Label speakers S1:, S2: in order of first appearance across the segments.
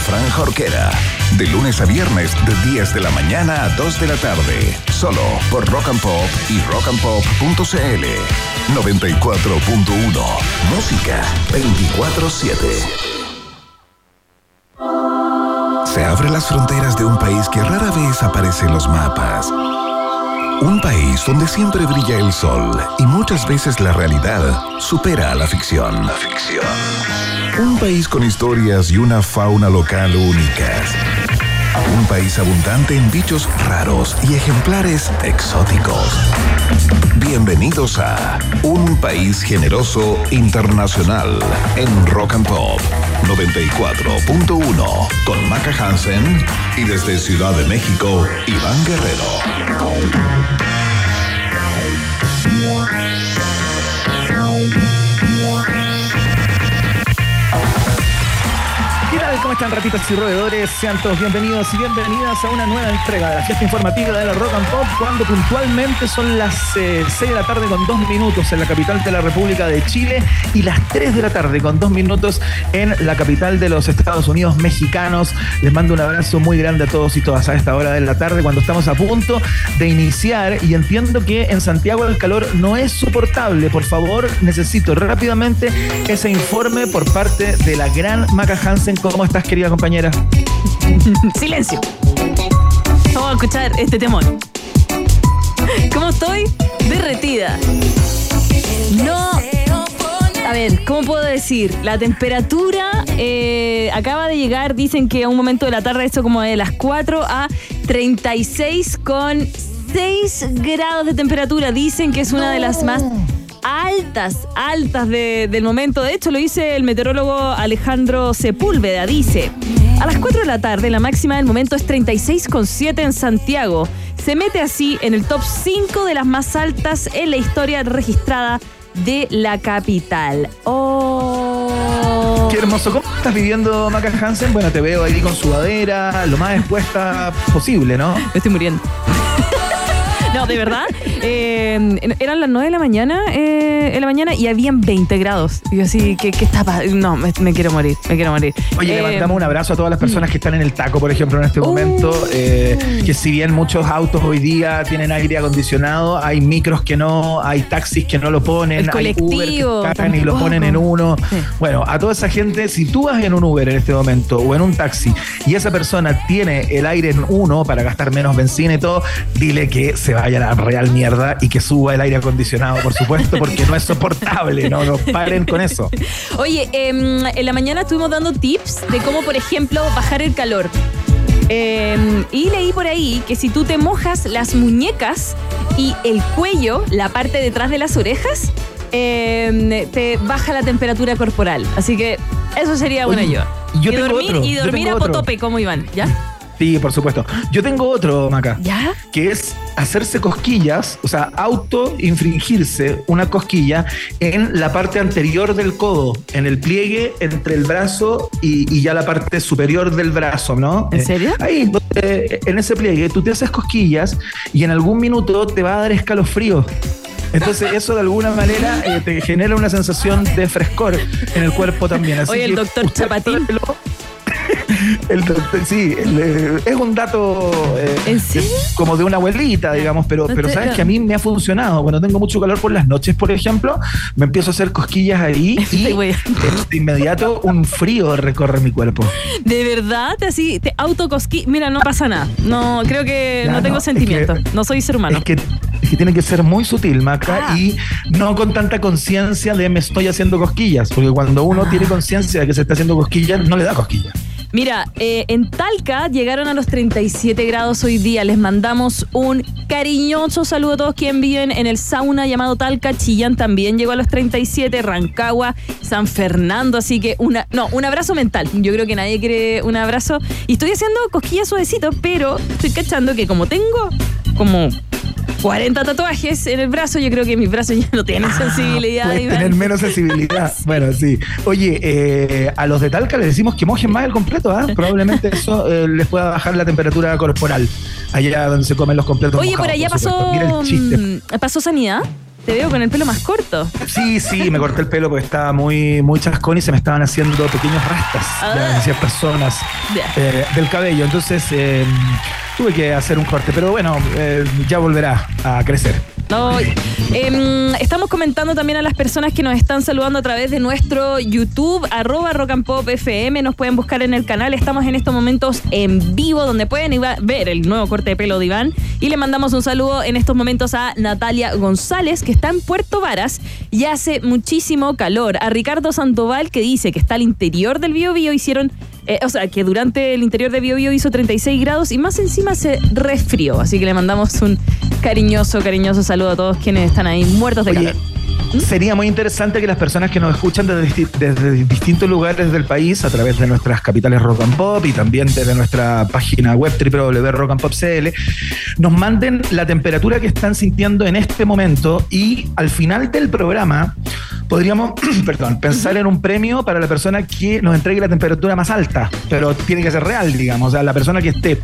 S1: Fran Jorquera. De lunes a viernes, de 10 de la mañana a 2 de la tarde. Solo por Rock and Pop y rockandpop.cl. 94.1. Música 24-7. Se abren las fronteras de un país que rara vez aparece en los mapas. Un país donde siempre brilla el sol y muchas veces la realidad supera a la ficción. La ficción. Un país con historias y una fauna local únicas. Un país abundante en bichos raros y ejemplares exóticos. Bienvenidos a Un País Generoso Internacional en Rock and Pop 94.1 con Maca Hansen y desde Ciudad de México, Iván Guerrero.
S2: Están ratitas y roedores? Sean todos bienvenidos y bienvenidas a una nueva entrega de la fiesta informativa de la Rock and Pop cuando puntualmente son las eh, 6 de la tarde con 2 minutos en la capital de la República de Chile y las 3 de la tarde con 2 minutos en la capital de los Estados Unidos mexicanos. Les mando un abrazo muy grande a todos y todas a esta hora de la tarde cuando estamos a punto de iniciar y entiendo que en Santiago el calor no es soportable. Por favor, necesito rápidamente ese informe por parte de la gran Maca Hansen. ¿Cómo estás, querida compañera?
S3: Silencio. Vamos a escuchar este temón. ¿Cómo estoy? Derretida. No. A ver, ¿cómo puedo decir? La temperatura eh, acaba de llegar, dicen que a un momento de la tarde, esto como de las 4 a 36 con 6 grados de temperatura. Dicen que es una de las más altas, altas de- del momento. De hecho, lo dice el meteorólogo Alejandro Sepúlveda. Dice, a las 4 de la tarde la máxima del momento es 36,7 en Santiago. Se mete así en el top 5 de las más altas en la historia registrada de la capital. Oh.
S2: Qué hermoso. ¿Cómo estás viviendo, Maca Hansen? Bueno, te veo ahí con sudadera, lo más expuesta posible, ¿no?
S3: Me estoy muriendo. No, de verdad. Eh, eran las 9 de la mañana, eh, en la mañana y habían 20 grados. Y yo así, ¿qué, qué está No, me, me quiero morir, me quiero morir.
S2: Oye, le
S3: Eh,
S2: mandamos un abrazo a todas las personas que están en el taco, por ejemplo, en este momento. eh, que si bien muchos autos hoy día tienen aire acondicionado, hay micros que no, hay taxis que no lo ponen,
S3: El
S2: hay Uber
S3: colectivo
S2: que cagan y lo ponen en uno.
S3: Sí.
S2: Bueno, a toda esa gente, si tú vas en un Uber en este momento o en un taxi y esa persona tiene el aire en uno para gastar menos benzina y todo, dile que se vaya a la real mierda y que suba el aire acondicionado, por supuesto, porque no es soportable, no, no paren con eso.
S3: Oye, em, en la mañana estuvimos dando tips de cómo, por ejemplo, bajar el calor. Em, y leí por ahí que si tú te mojas las muñecas y el cuello, la parte detrás de las orejas, em, te baja la temperatura corporal. Así que eso sería
S2: Oye,
S3: ayuda.
S2: yo
S3: y
S2: tengo
S3: dormir,
S2: otro,
S3: y
S2: yo
S3: dormir
S2: tengo
S3: a
S2: otro.
S3: potope, como Iván, ¿ya?
S2: Sí, por supuesto. Yo tengo otro, Maca.
S3: ¿Ya?
S2: que es hacerse cosquillas, o sea, auto-infringirse una cosquilla en la parte anterior del codo, en el pliegue entre el brazo y, y ya la parte superior del brazo, ¿no?
S3: ¿En
S2: Eh,
S3: serio?
S2: ahí, donde, en ese pliegue, tú te haces cosquillas y en algún minuto te va a dar escalofrío. Entonces eso de alguna manera eh, te genera una sensación de frescor en el cuerpo también. Así
S3: Oye, el doctor
S2: usted Sí, eh, es un dato
S3: ¿En serio?
S2: como de una abuelita, digamos, pero, pero sabes que a mí me ha funcionado. Cuando tengo mucho calor por las noches, por ejemplo, me empiezo a hacer cosquillas ahí y de inmediato un frío recorre mi cuerpo.
S3: ¿De verdad? Así, te autocosquillas. Mira, no pasa nada. No, creo que no tengo sentimientos. No soy ser humano.
S2: Es que, tiene que ser muy sutil, Maca, ah. y no con tanta conciencia de me estoy haciendo cosquillas, porque cuando uno ah. tiene conciencia de que se está haciendo cosquillas, no le da cosquillas.
S3: Mira, eh, en Talca llegaron a los 37 grados hoy día. Les mandamos un cariñoso saludo a todos quienes viven en el sauna llamado Talca. Chillán también llegó a los 37, Rancagua, San Fernando. Así que una, no, un abrazo mental. Yo creo que nadie quiere un abrazo. Y estoy haciendo cosquillas suavecitos, pero estoy cachando que como tengo como 40 tatuajes en el brazo, yo creo que mis brazos ya no tienen ah, sensibilidad.
S2: tener menos sensibilidad. Bueno, sí. Oye, eh, a los de Talca les decimos que mojen más el completo, ¿ah? Probablemente eso eh, les pueda bajar la temperatura corporal. Allá donde se comen los completos.
S3: Oye, por allá pasó, mm, pasó sanidad. Te veo con el pelo más corto.
S2: Sí, sí, me corté el pelo porque estaba muy, muy chascón y se me estaban haciendo pequeños rastas de ciertas zonas eh, del cabello. Entonces tuve que hacer un corte, pero bueno, eh, ya volverá a crecer.
S3: No, em, estamos comentando también a las personas que nos están saludando a través de nuestro YouTube, arroba rock and pop FM. Nos pueden buscar en el canal. Estamos en estos momentos en vivo, donde pueden ver el nuevo corte de pelo de Iván. Y le mandamos un saludo en estos momentos a Natalia González, que está en Puerto Varas y hace muchísimo calor. A Ricardo Sandoval, que dice que está al interior del Bio hicieron eh, o sea, que durante el interior de Bio, Bio hizo 36 grados y más encima se resfrió. Así que le mandamos un cariñoso, cariñoso saludo a todos quienes están ahí muertos de calor.
S2: ¿Mm? Sería muy interesante que las personas que nos escuchan desde, distintos lugares del país, a través de nuestras capitales Rock and Pop y también desde nuestra página web www.rockandpopcl, nos manden la temperatura que están sintiendo en este momento y al final del programa podríamos, perdón, pensar en un premio para la persona que nos entregue la temperatura más alta, pero tiene que ser real, digamos, o sea, la persona que esté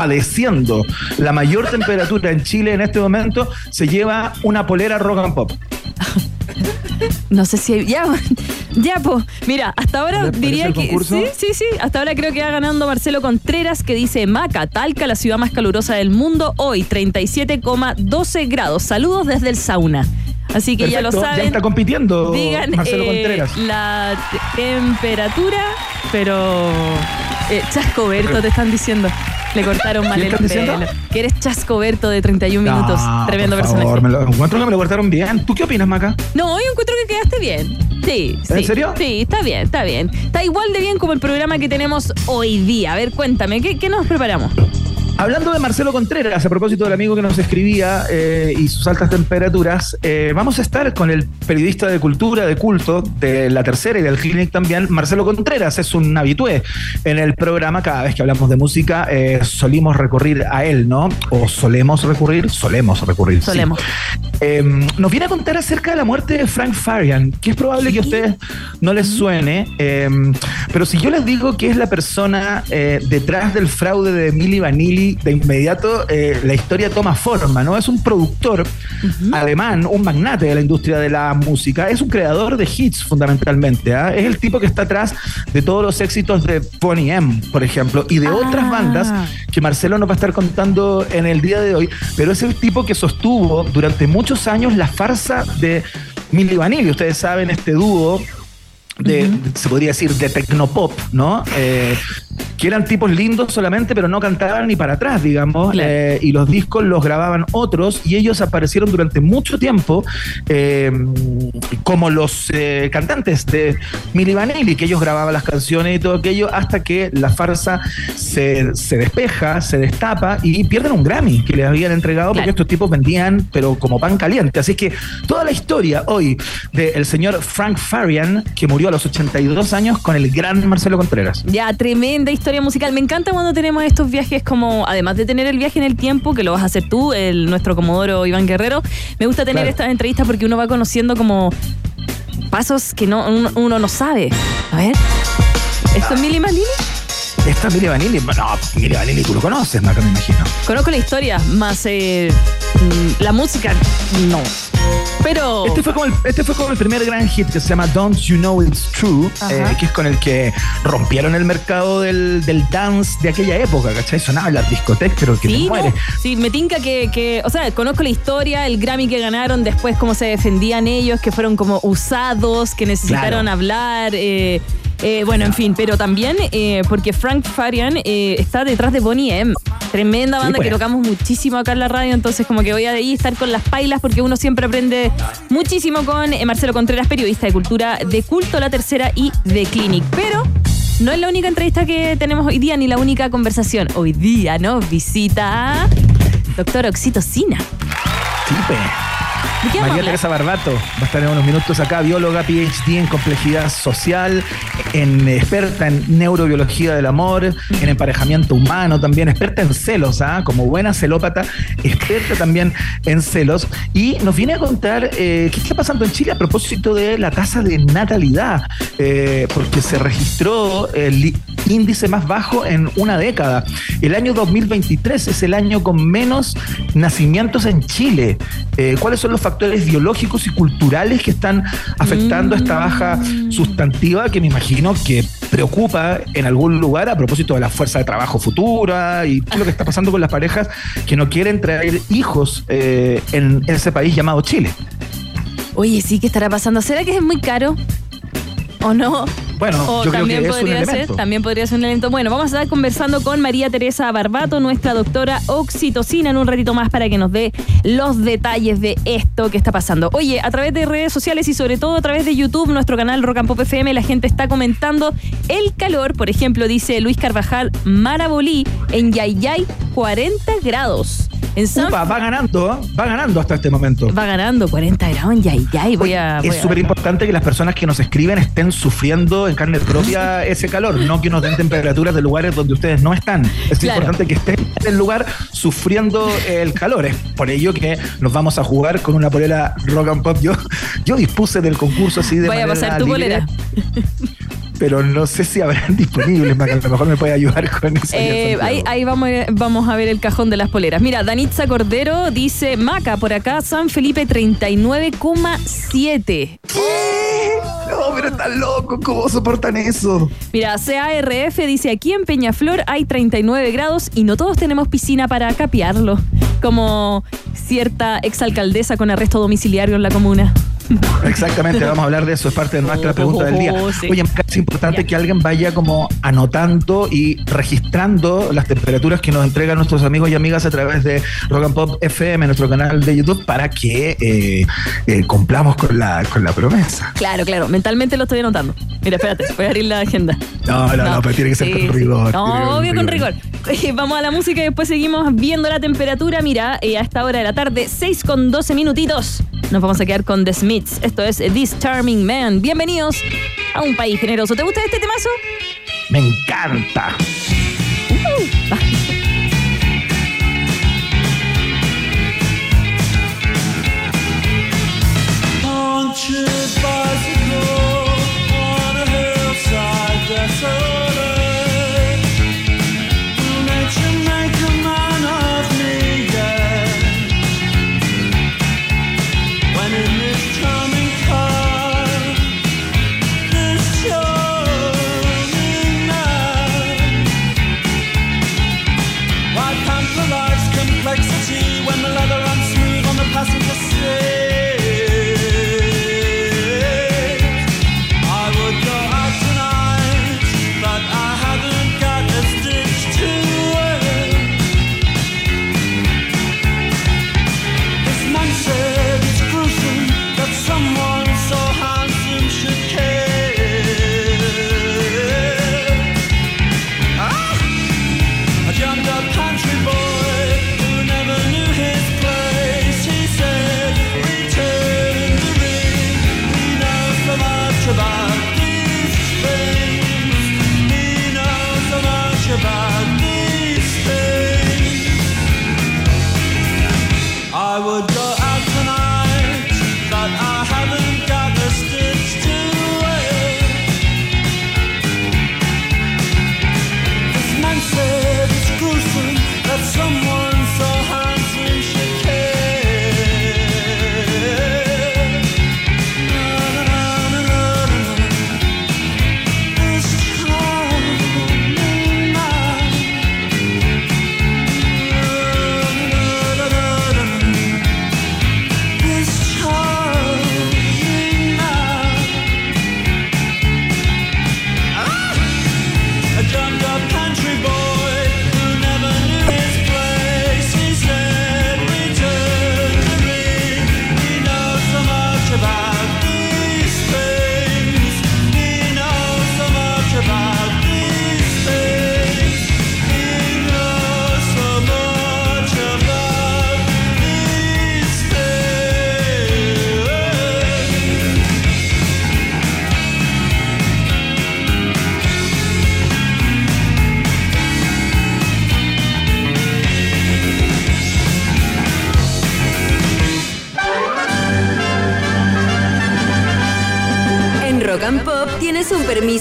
S2: padeciendo la mayor temperatura en Chile en este momento se lleva una polera rock and pop.
S3: No sé si ya, ya pues, mira, hasta ahora diría que sí, sí, sí, hasta ahora creo que va ganando Marcelo Contreras que dice Maca, Talca, la ciudad más calurosa del mundo, hoy 37,12 grados. Saludos desde el sauna. Así que ya lo saben. Ya
S2: está compitiendo digan, Marcelo eh, Contreras.
S3: La temperatura, pero eh, Chascoberto te están diciendo. Le cortaron mal el pelo. Que eres Chascoberto de 31 minutos. Tremendo por personaje.
S2: Me lo, encuentro que me lo cortaron bien. ¿Tú qué opinas, Maca?
S3: No, yo encuentro que quedaste bien. Sí, sí.
S2: ¿En serio?
S3: Sí, está bien, está bien. Está igual de bien como el programa que tenemos hoy día. A ver, cuéntame, ¿qué, qué nos preparamos?
S2: Hablando de Marcelo Contreras, a propósito del amigo que nos escribía eh, y sus altas temperaturas, eh, vamos a estar con el periodista de cultura, de culto, de la tercera y del Clinic también, Marcelo Contreras. Es un habitué en el programa. Cada vez que hablamos de música, eh, solimos recurrir a él, ¿no? O solemos recurrir, solemos recurrir.
S3: Solemos.
S2: Em, nos viene a contar acerca de la muerte de Frank Farian, que es probable que a ustedes no les suene, em, pero si yo les digo que es la persona detrás del fraude de Milli Vanilli de inmediato eh, la historia toma forma, ¿no? Es un productor alemán, un magnate de la industria de la música, es un creador de hits fundamentalmente, ¿ah? es el tipo que está atrás de todos los éxitos de Bonnie M, por ejemplo, y de otras ah. bandas que Marcelo nos va a estar contando en el día de hoy, pero es el tipo que sostuvo durante muchos años la farsa de Milli Vanilli, ustedes saben, este dúo de, se podría decir, de tecnopop, ¿no? Eh, que eran tipos lindos solamente, pero no cantaban ni para atrás, digamos, eh, y los discos los grababan otros, y ellos aparecieron durante mucho tiempo eh, como los eh, cantantes de Milli Vanilli, que ellos grababan las canciones y todo aquello, hasta que la farsa se, despeja, se destapa y pierden un Grammy que les habían entregado porque estos tipos vendían, pero como pan caliente. Así que toda la historia hoy del señor Frank Farian, que murió a los 82 años con el gran Marcelo Contreras.
S3: Ya, tremenda historia musical. Me encanta cuando tenemos estos viajes como, además de tener el viaje en el tiempo, que lo vas a hacer tú, el, nuestro comodoro Iván Guerrero, me gusta tener estas entrevistas porque uno va conociendo como pasos que no, uno, no sabe. A ver, ¿esto es Mili Vanilli?
S2: ¿Esto es Mili Vanilli? No, Mili Vanilli tú lo conoces, Marca, me imagino.
S3: Conozco la historia, más eh, mm, la música, no. Pero.
S2: Este fue, como el, este fue como el primer gran hit que se llama Don't You Know It's True, eh, que es con el que rompieron el mercado del, del, dance de aquella época, ¿cachai? Sonaba en las discotecas, pero que
S3: sí,
S2: te muere.
S3: Sí, me tinca que, que, o sea, conozco la historia, el Grammy que ganaron, después cómo se defendían ellos, que fueron como usados, que necesitaron hablar. Eh, eh, bueno, en fin, pero también eh, porque Frank Farian eh, está detrás de Bonnie M. Tremenda banda que pues. tocamos muchísimo acá en la radio, entonces como que voy a ahí estar con las pailas porque uno siempre aprende muchísimo con Marcelo Contreras, periodista de cultura de culto, la tercera y de Clinic. Pero no es la única entrevista que tenemos hoy día ni la única conversación. Hoy día, ¿no? Visita doctor Oxitocina.
S2: Sí, pues. María Teresa Barbato va a estar en unos minutos acá, bióloga, PhD en complejidad social, en experta en neurobiología del amor, en emparejamiento humano también, experta en celos, ¿ah? como buena celópata, experta también en celos. Y nos viene a contar eh, qué está pasando en Chile a propósito de la tasa de natalidad, eh, porque se registró el índice más bajo en una década. El año 2023 es el año con menos nacimientos en Chile. Eh, ¿Cuáles son los factores biológicos y culturales que están afectando esta baja sustantiva que me imagino que preocupa en algún lugar a propósito de la fuerza de trabajo futura y lo que está pasando con las parejas que no quieren traer hijos eh, en ese país llamado Chile?
S3: Oye, sí, ¿qué estará pasando? ¿Será que es muy caro? ¿O no?
S2: Bueno, yo también creo que podría ser,
S3: también podría ser un elemento. Bueno, vamos a estar conversando con María Teresa Barbato, nuestra doctora oxitocina, en un ratito más para que nos dé los detalles de esto que está pasando. Oye, a través de redes sociales y sobre todo a través de YouTube, nuestro canal Rock and Pop FM, la gente está comentando el calor. Por ejemplo, dice Luis Carvajal, Marabolí, en Yayay, 40 grados.
S2: En va ganando, ¿eh? va ganando hasta este momento.
S3: Va ganando 40 grados en Yayay. Voy a,
S2: es súper importante que las personas que nos escriben estén sufriendo en carne propia ese calor, no que nos den temperaturas de lugares donde ustedes no están. Es importante que estén en el lugar sufriendo el calor. Es por ello que nos vamos a jugar con una polera rock and pop. Yo, yo dispuse del concurso así de
S3: Voy a pasar tu polera.
S2: Pero no sé si habrán disponibles, a lo mejor me puede ayudar con eso.
S3: Eh, ahí, vamos, vamos a ver el cajón de las poleras. Mira, Danitza Cordero dice, Maca, por acá, San Felipe 39,7.
S2: No, pero están locos, ¿cómo soportan eso?
S3: Mira, CARF dice, aquí en Peñaflor hay 39 grados y no todos tenemos piscina para capearlo, como cierta exalcaldesa con arresto domiciliario en la comuna.
S2: Exactamente, vamos a hablar de eso, es parte de nuestra pregunta del día. Oye, es importante que alguien vaya como anotando y registrando las temperaturas que nos entregan nuestros amigos y amigas a través de Rock and Pop FM, nuestro canal de YouTube, para que eh, eh, cumplamos con la, con la promesa.
S3: Claro, claro, mentalmente lo estoy anotando. Mira, espérate, voy a abrir la agenda.
S2: No, no, no, pero tiene que ser con rigor.
S3: No, obvio con rigor. Vamos a la música y después seguimos viendo la temperatura. Mira, eh, a esta hora de la tarde, 6 con 12 minutitos. Nos vamos a quedar con The Smiths. Esto es This Charming Man. Bienvenidos a un país generoso. ¿Te gusta este temazo?
S2: Me encanta. Uh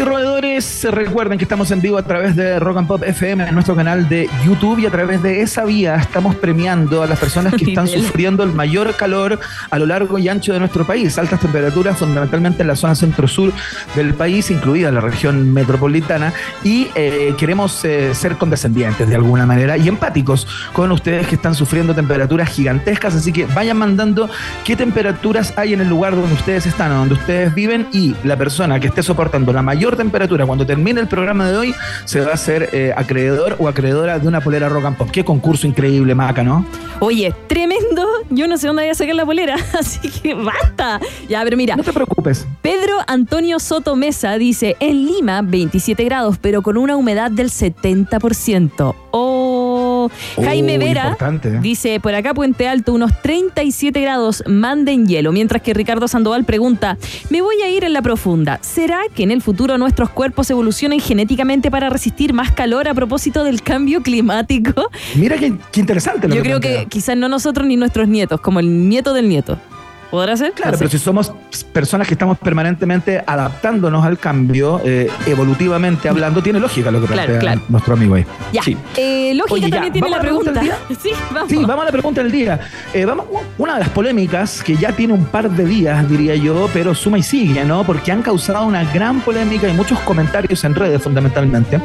S2: Y roedores, recuerden que estamos en vivo a través de Rock and Pop FM en nuestro canal de YouTube y a través de esa vía estamos premiando a las personas que están sufriendo el mayor calor a lo largo y ancho de nuestro país. Altas temperaturas fundamentalmente en la zona centro-sur del país, incluida la región metropolitana, y eh, queremos eh, ser condescendientes de alguna manera y empáticos con ustedes que están sufriendo temperaturas gigantescas, así que vayan mandando qué temperaturas hay en el lugar donde ustedes están, donde ustedes viven y la persona que esté soportando la mayor temperatura cuando termine el programa de hoy se va a hacer eh, acreedor o acreedora de una polera rock and pop. Qué concurso increíble, Maca, ¿no?
S3: Oye, tremendo. Yo no sé dónde voy a sacar la polera, así que basta. Ya, pero mira.
S2: No te preocupes.
S3: Pedro Antonio Soto Mesa dice, en Lima 27 grados, pero con una humedad del 70%. Oh, Jaime Vera dice, por acá Puente Alto, unos 37 grados, manden hielo. Mientras que Ricardo Sandoval pregunta, me voy a ir en la profunda. ¿Será que en el futuro nuestros cuerpos evolucionen genéticamente para resistir más calor a propósito del cambio climático?
S2: Mira qué, interesante.
S3: Lo Yo creo que quizás no nosotros ni nuestros nietos, como el nieto del nieto. ¿Podrá ser?
S2: Claro, pero si somos personas que estamos permanentemente adaptándonos al cambio, eh, evolutivamente hablando, tiene lógica lo que plantea nuestro amigo ahí.
S3: Ya. Sí. Eh, lógica también tiene la pregunta.
S2: sí, vamos. Sí, vamos a la pregunta del día. Eh, vamos, una de las polémicas que ya tiene un par de días, diría yo, pero suma y sigue, ¿no? Porque han causado una gran polémica y muchos comentarios en redes, fundamentalmente.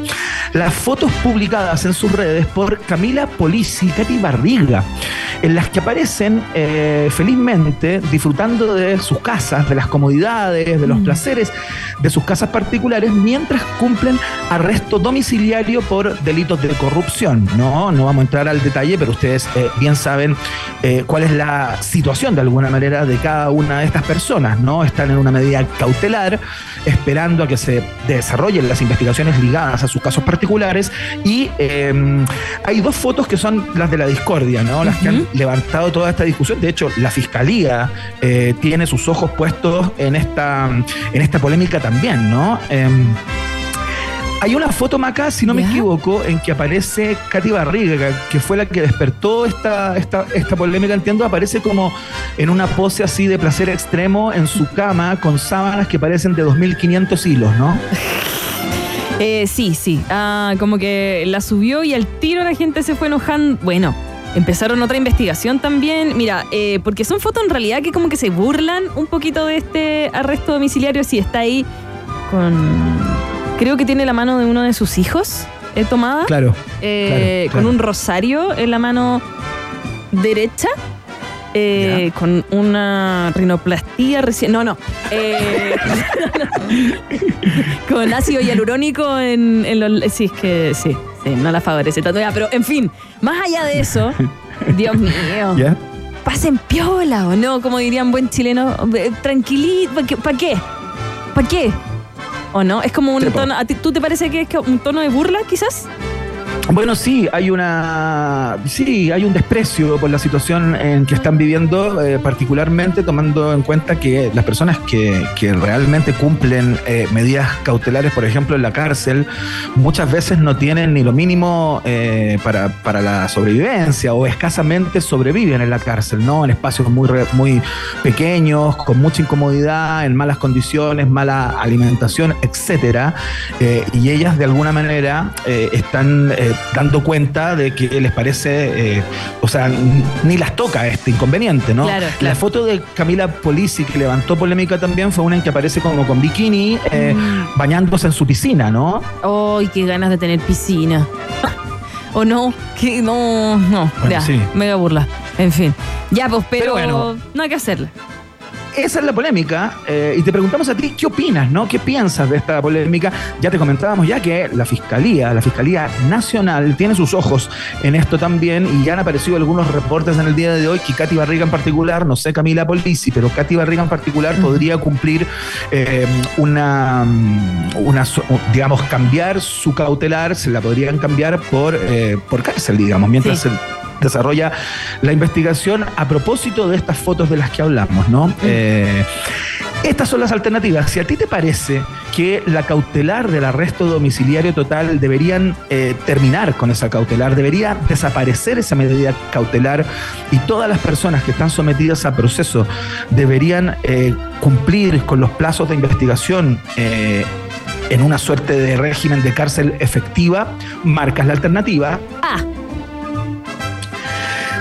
S2: Las fotos publicadas en sus redes por Camila Polisi y Katy Barriga, en las que aparecen felizmente disfrutando de sus casas, de las comodidades, de los mm. placeres de sus casas particulares, mientras cumplen arresto domiciliario por delitos de corrupción. No, no vamos a entrar al detalle, pero ustedes eh, bien saben eh, cuál es la situación de alguna manera de cada una de estas personas. No están en una medida cautelar, esperando a que se desarrollen las investigaciones ligadas a sus casos particulares. Y em, hay dos fotos que son las de la discordia, ¿no? Las que han levantado toda esta discusión. De hecho, la fiscalía eh, tiene sus ojos puestos en esta, en esta polémica también, ¿no? Em, hay una foto, Maca, si no me equivoco, en que aparece Katy Barriga, que fue la que despertó esta, esta, esta polémica, entiendo, aparece como en una pose así de placer extremo en su cama con sábanas que parecen de 2.500 hilos, ¿no?
S3: Eh, sí, sí. Ah, como que la subió y al tiro la gente se fue enojando. Bueno, Empezaron otra investigación también. Mira, eh, porque son fotos en realidad que como que se burlan un poquito de este arresto domiciliario. Si está ahí con. Creo que tiene la mano de uno de sus hijos eh, tomada.
S2: Claro,
S3: eh, Con un rosario en la mano derecha. Eh, con una rinoplastía recién. No, no. con ácido hialurónico en, en los. Sí, es que sí no la favorece tanto. Ya, pero en fin, más allá de eso, Dios mío. Pasen piola o no, como dirían buen chileno, tranquilito. ¿Para qué? ¿Para qué? ¿O no? Es como un tono. ¿Tú te parece que es un tono de burla, quizás?
S2: Bueno, sí, hay una, sí, hay un desprecio por la situación en que están viviendo, eh, particularmente tomando en cuenta que las personas que, realmente cumplen eh, medidas cautelares, por ejemplo, en la cárcel, muchas veces no tienen ni lo mínimo eh, para, para, la sobrevivencia o escasamente sobreviven en la cárcel, ¿no? En espacios muy, muy pequeños, con mucha incomodidad, en malas condiciones, mala alimentación, etcétera. y ellas de alguna manera están dando cuenta de que les parece, eh, o sea, ni las toca este inconveniente, ¿no? La foto de Camila Polisi que levantó polémica también fue una en que aparece como con bikini eh, mm. bañándose en su piscina, ¿no?
S3: ¡Ay, qué ganas de tener piscina! ¿O no? Que no, no, ya, mega burla. En fin. Ya, pues, pero, bueno, no hay que hacerla
S2: esa es la polémica. Eh, y te preguntamos a ti, ¿qué opinas, no? ¿Qué piensas de esta polémica? Ya te comentábamos ya que la Fiscalía, la Fiscalía Nacional, tiene sus ojos en esto también y ya han aparecido algunos reportes en el día de hoy que Katy Barriga en particular, no sé Camila Polisi, pero Katy Barriga en particular podría cumplir eh, una, una, digamos, cambiar su cautelar, se la podrían cambiar por, eh, por cárcel, digamos, mientras se desarrolla la investigación a propósito de estas fotos de las que hablamos, ¿no? Eh, Estas son las alternativas. Si a ti te parece que la cautelar del arresto domiciliario total deberían eh, terminar con esa cautelar, debería desaparecer esa medida cautelar y todas las personas que están sometidas a proceso deberían eh, cumplir con los plazos de investigación en una suerte de régimen de cárcel efectiva, marcas la alternativa.
S3: Ah,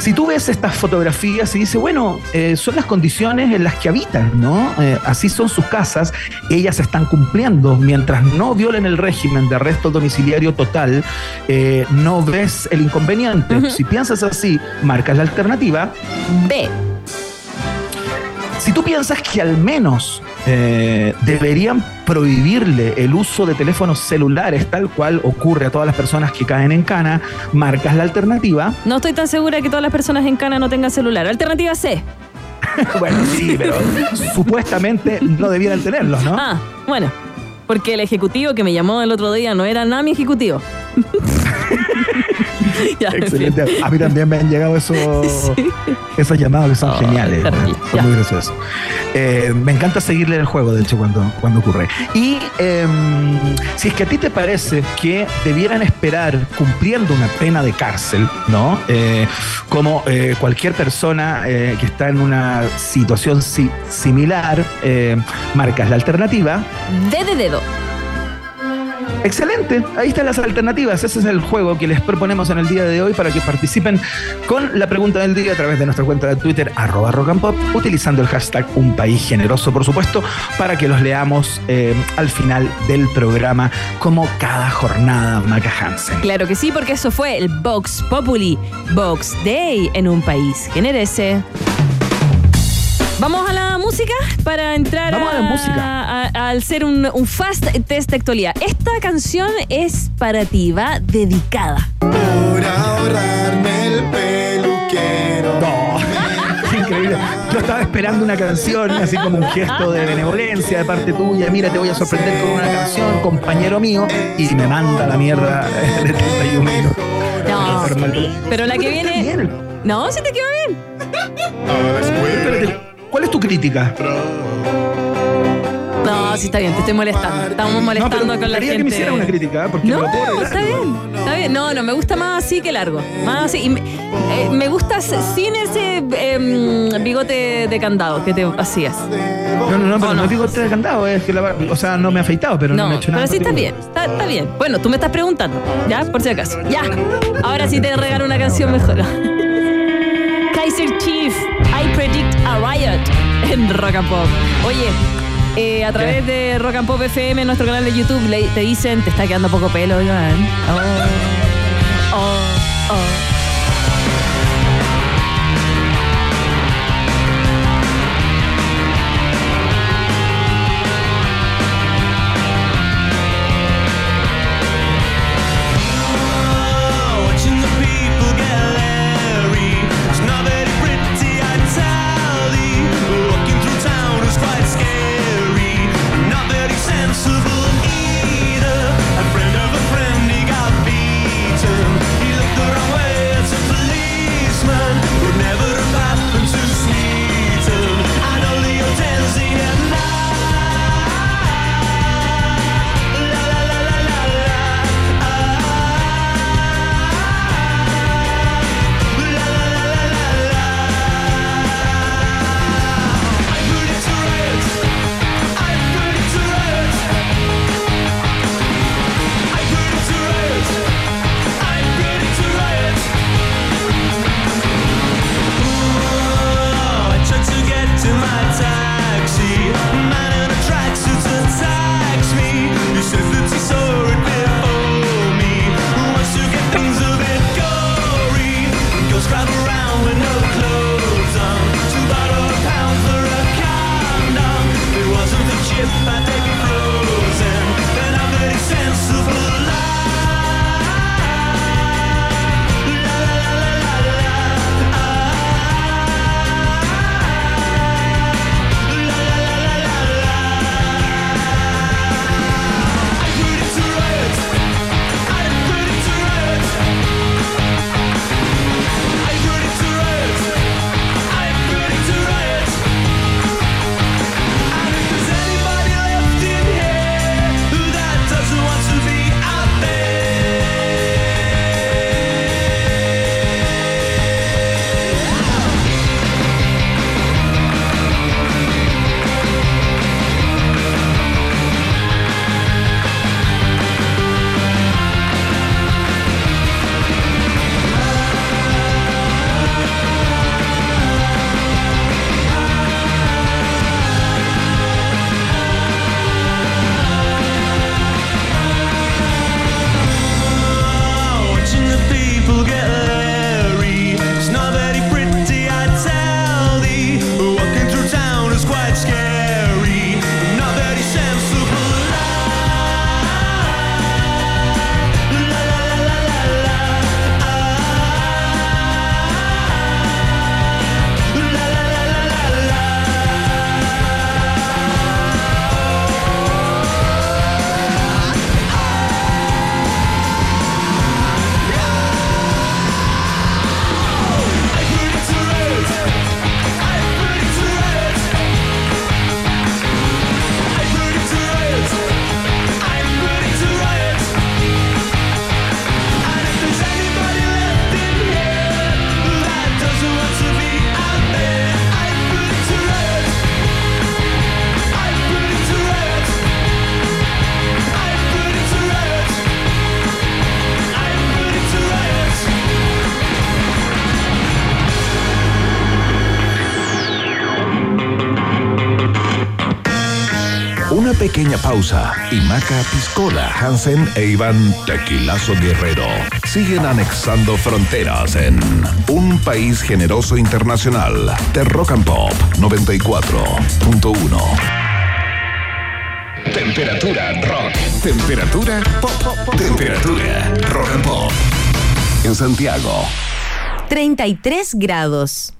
S2: Si tú ves estas fotografías y dices, bueno, eh, son las condiciones en las que habitan, ¿no? Eh, así son sus casas, ellas están cumpliendo. Mientras no violen el régimen de arresto domiciliario total, eh, no ves el inconveniente. Si piensas así, marcas la alternativa.
S3: B.
S2: Si tú piensas que al menos eh, deberían prohibirle el uso de teléfonos celulares, tal cual ocurre a todas las personas que caen en cana, marcas la alternativa.
S3: No estoy tan segura que todas las personas en Cana no tengan celular. Alternativa C.
S2: bueno, sí, pero supuestamente no debieran tenerlos, ¿no?
S3: Ah, bueno. Porque el ejecutivo que me llamó el otro día no era nada mi ejecutivo. Ya.
S2: Excelente. A mí también me han llegado esos, esos llamados que son
S3: Oh,
S2: geniales.
S3: terrible.
S2: Son
S3: Ya.
S2: muy graciosos. Eh, me encanta seguirle el juego, de hecho, cuando, cuando ocurre. Y em, si es que a ti te parece que debieran esperar cumpliendo una pena de cárcel, ¿no? Eh, como eh, cualquier persona que está en una situación si- similar, marcas la alternativa.
S3: D de dedo.
S2: Excelente, ahí están las alternativas. Ese es el juego que les proponemos en el día de hoy para que participen con la pregunta del día a través de nuestra cuenta de Twitter, arroba rock and pop, utilizando el hashtag Un País Generoso, por supuesto, para que los leamos eh, al final del programa, como cada jornada, Maca Hansen.
S3: Claro que sí, porque eso fue el Vox Populi, Vox Day en un país generese. Vamos a la música para entrar
S2: Vamos a la música.
S3: a- al ser un, un fast test de actualidad. Esta canción es para ti, va dedicada.
S4: Por ahorrarme el peluquero.
S2: No, increíble. Yo estaba esperando una canción, así como un gesto de benevolencia de parte tuya. Mira, te voy a sorprender con una canción, compañero mío, y me manda la mierda de 31 minutos.
S3: No, pero la que viene.
S2: bien.
S3: No, si te quedó bien.
S2: ¿Cuál es tu crítica?
S3: No, sí está bien, te estoy molestando. Estamos molestando
S2: no, pero
S3: con la gente.
S2: que me hiciera una crítica, porque
S3: No, está bien, está bien. No, no, me gusta más así que largo. Más así. Y me, eh, me gusta sin ese em, bigote de candado que te hacías.
S2: No, no, no, pero no,
S3: no.
S2: digo te candado, es que la, o sea, no me he afeitado, pero no,
S3: No,
S2: me he hecho nada.
S3: pero sí está bien, está, está bien. Bueno, tú me estás preguntando, ¿ya? Por si acaso. Ya. Ahora sí te regalo una canción mejor. Kaiser Chief, I Predict a Riot en Rock and Pop. Oye, eh, a través de Rock and Pop FM, nuestro canal de YouTube, le- te dicen, te está quedando poco pelo, Iván. Oh, oh, oh.
S1: Pequeña pausa y Maca Piscola, Hansen e Iván Tequilazo Guerrero siguen anexando fronteras en un país generoso internacional de Rock and Pop 94.1. Temperatura rock. Temperatura pop. Temperatura rock and pop. En Santiago.
S5: 33 grados.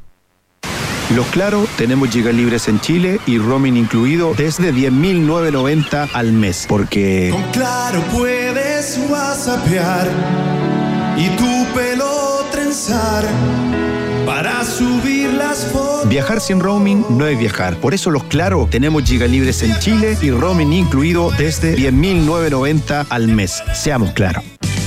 S6: Los Claro, tenemos gigas libres en Chile y roaming incluido desde 10.990 al mes. Porque
S4: Con claro puedes whatsappear y tu pelo trenzar para subir las fotos.
S6: viajar sin roaming no es viajar. Por eso los Claro, tenemos gigas libres en Chile y roaming incluido desde 10.990 al mes. Seamos claros.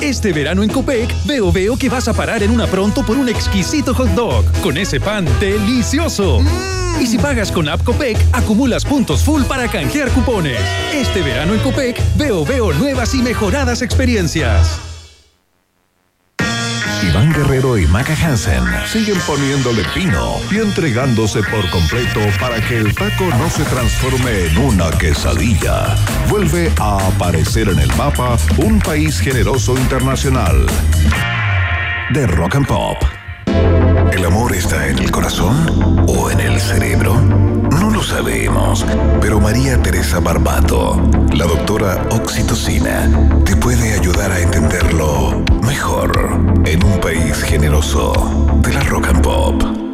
S7: Este verano en Copec, veo veo que vas a parar en una pronto por un exquisito hot dog con ese pan delicioso. Y si pagas con App Copec, acumulas puntos full para canjear cupones. Este verano en Copec, veo veo nuevas y mejoradas experiencias.
S1: Iván Guerrero y Maca Hansen siguen poniéndole pino y entregándose por completo para que el taco no se transforme en una quesadilla. Vuelve a aparecer en el mapa un país generoso internacional de rock and pop. ¿El amor está en el corazón o en el cerebro? No lo sabemos, pero María Teresa Barbato, la doctora Oxitocina, te puede ayudar a entenderlo mejor en un país generoso de la rock and pop.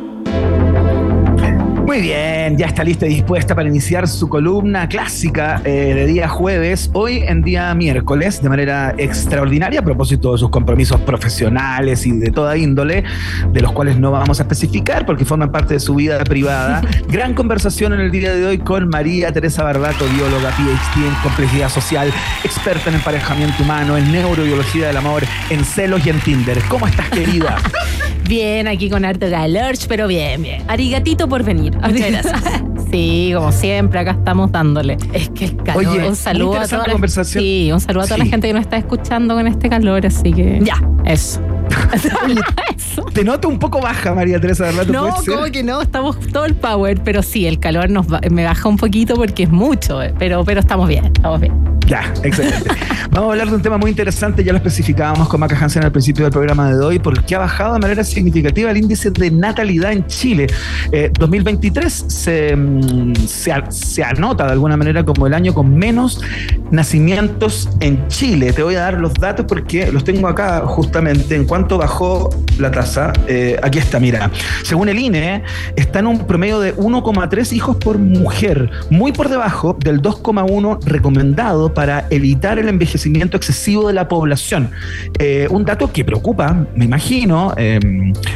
S2: Muy bien, ya está lista y dispuesta para iniciar su columna clásica eh, de día jueves, hoy en día miércoles, de manera extraordinaria a propósito de sus compromisos profesionales y de toda índole, de los cuales no vamos a especificar porque forman parte de su vida privada. Gran conversación en el día de hoy con María Teresa Barbato, bióloga, PhD en complejidad social, experta en emparejamiento humano, en neurobiología del amor, en celos y en Tinder. ¿Cómo estás, querida?
S3: Bien, aquí con harto calor, pero bien, bien. Arigatito por venir. Muchas gracias.
S8: Sí, como siempre, acá estamos dándole.
S3: Es que el calor.
S2: Oye,
S8: un saludo
S2: muy
S8: a toda la
S2: conversación.
S8: Sí, un saludo a toda
S2: Sí.
S8: la gente que nos está escuchando con este calor, así que.
S3: Ya.
S8: Eso.
S3: Eso.
S2: Te noto un poco baja, María Teresa Barbato.
S8: No, como que no, estamos todo el power, pero sí, el calor nos me baja un poquito porque es mucho, eh, pero, pero estamos bien, estamos bien.
S2: Ya, excelente. Vamos a hablar de un tema muy interesante, ya lo especificábamos con Maca Hansen al principio del programa de hoy, porque ha bajado de manera significativa el índice de natalidad en Chile. Eh, 2023 se, mm, se, se anota de alguna manera como el año con menos nacimientos en Chile. Te voy a dar los datos porque los tengo acá justamente. En cuanto bajó la tasa, eh, aquí está, mira. Según el INE, está en un promedio de 1,3 hijos por mujer, muy por debajo del 2,1 recomendado para evitar el envejecimiento excesivo de la población. Eh, un dato que preocupa, me imagino, eh,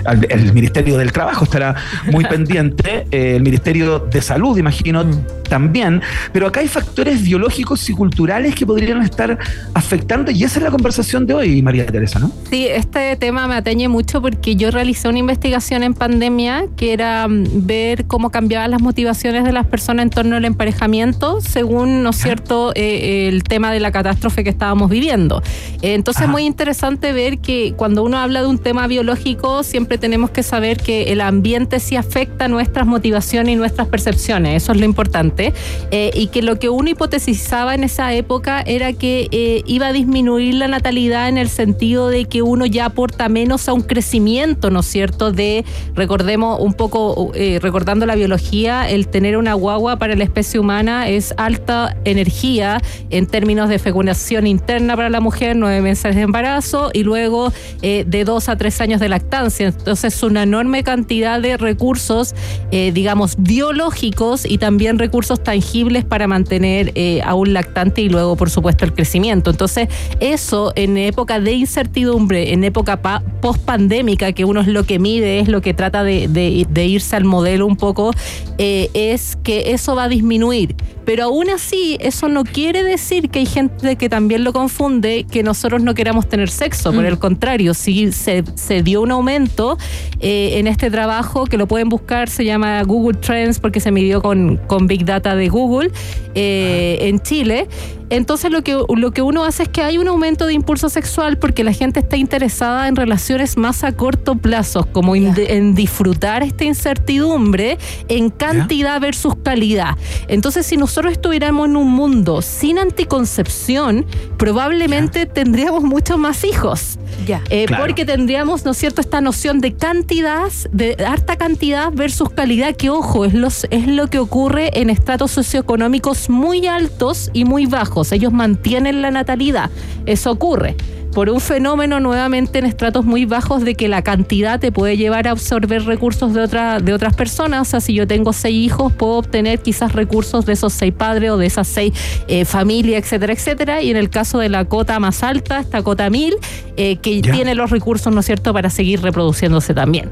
S2: al- el Ministerio del Trabajo estará muy pendiente, eh, el Ministerio de Salud, imagino, también, pero acá hay factores biológicos y culturales que podrían estar afectando y esa es la conversación de hoy, María Teresa, ¿no?
S8: Sí, este tema me atañe mucho porque yo realicé una investigación en pandemia que era mm, ver cómo cambiaban las motivaciones de las personas en torno al emparejamiento según, ¿no es cierto?, eh, el tema de la catástrofe que estábamos viviendo. Eh, entonces es muy interesante ver que cuando uno habla de un tema biológico siempre tenemos que saber que el ambiente sí afecta nuestras motivaciones y nuestras percepciones, eso es lo importante, Eh, y que lo que uno hipotesizaba en esa época era que eh, iba a disminuir la natalidad en el sentido de que uno ya aporta menos a un crecimiento, ¿no es cierto? De, recordemos un poco, eh, recordando la biología, el tener una guagua para la especie humana es alta energía en términos de fecundación interna para la mujer, nueve meses de embarazo y luego eh, de dos a tres años de lactancia. Entonces es una enorme cantidad de recursos, eh, digamos, biológicos y también recursos tangibles para mantener eh, a un lactante y luego, por supuesto, el crecimiento. Entonces, eso en época de incertidumbre, en época pa- post-pandémica, que uno es lo que mide, es lo que trata de, de- irse al modelo un poco, es que eso va a disminuir. Pero aún así, eso no quiere decir decir que hay gente que también lo confunde que nosotros no queramos tener sexo. Por
S3: Mm.
S8: el contrario, sí se, se dio un aumento eh, en este trabajo que lo pueden buscar, se llama Google Trends porque se midió con, con Big Data de Google eh, en Chile. Entonces lo que, lo que uno hace es que hay un aumento de impulso sexual porque la gente está interesada en relaciones más a corto plazo, como en, en disfrutar esta incertidumbre en cantidad versus calidad. Entonces si nosotros estuviéramos en un mundo sin anticoncepción, probablemente tendríamos muchos más hijos.
S3: Ya.
S8: Eh,
S2: Claro.
S8: Porque tendríamos, ¿no es cierto?, esta noción de cantidad, de harta cantidad versus calidad, que ojo, es, los, es lo que ocurre en estratos socioeconómicos muy altos y muy bajos. Ellos mantienen la natalidad. Eso ocurre por un fenómeno nuevamente en estratos muy bajos de que la cantidad te puede llevar a absorber recursos de, otra, de otras personas. O sea, si yo tengo seis hijos, puedo obtener quizás recursos de esos seis padres o de esas seis eh, familias, etcétera, etcétera. Y en el caso de la cota más alta, esta cota mil, eh, que
S2: Ya.
S8: tiene los recursos, ¿no es cierto?, para seguir reproduciéndose también.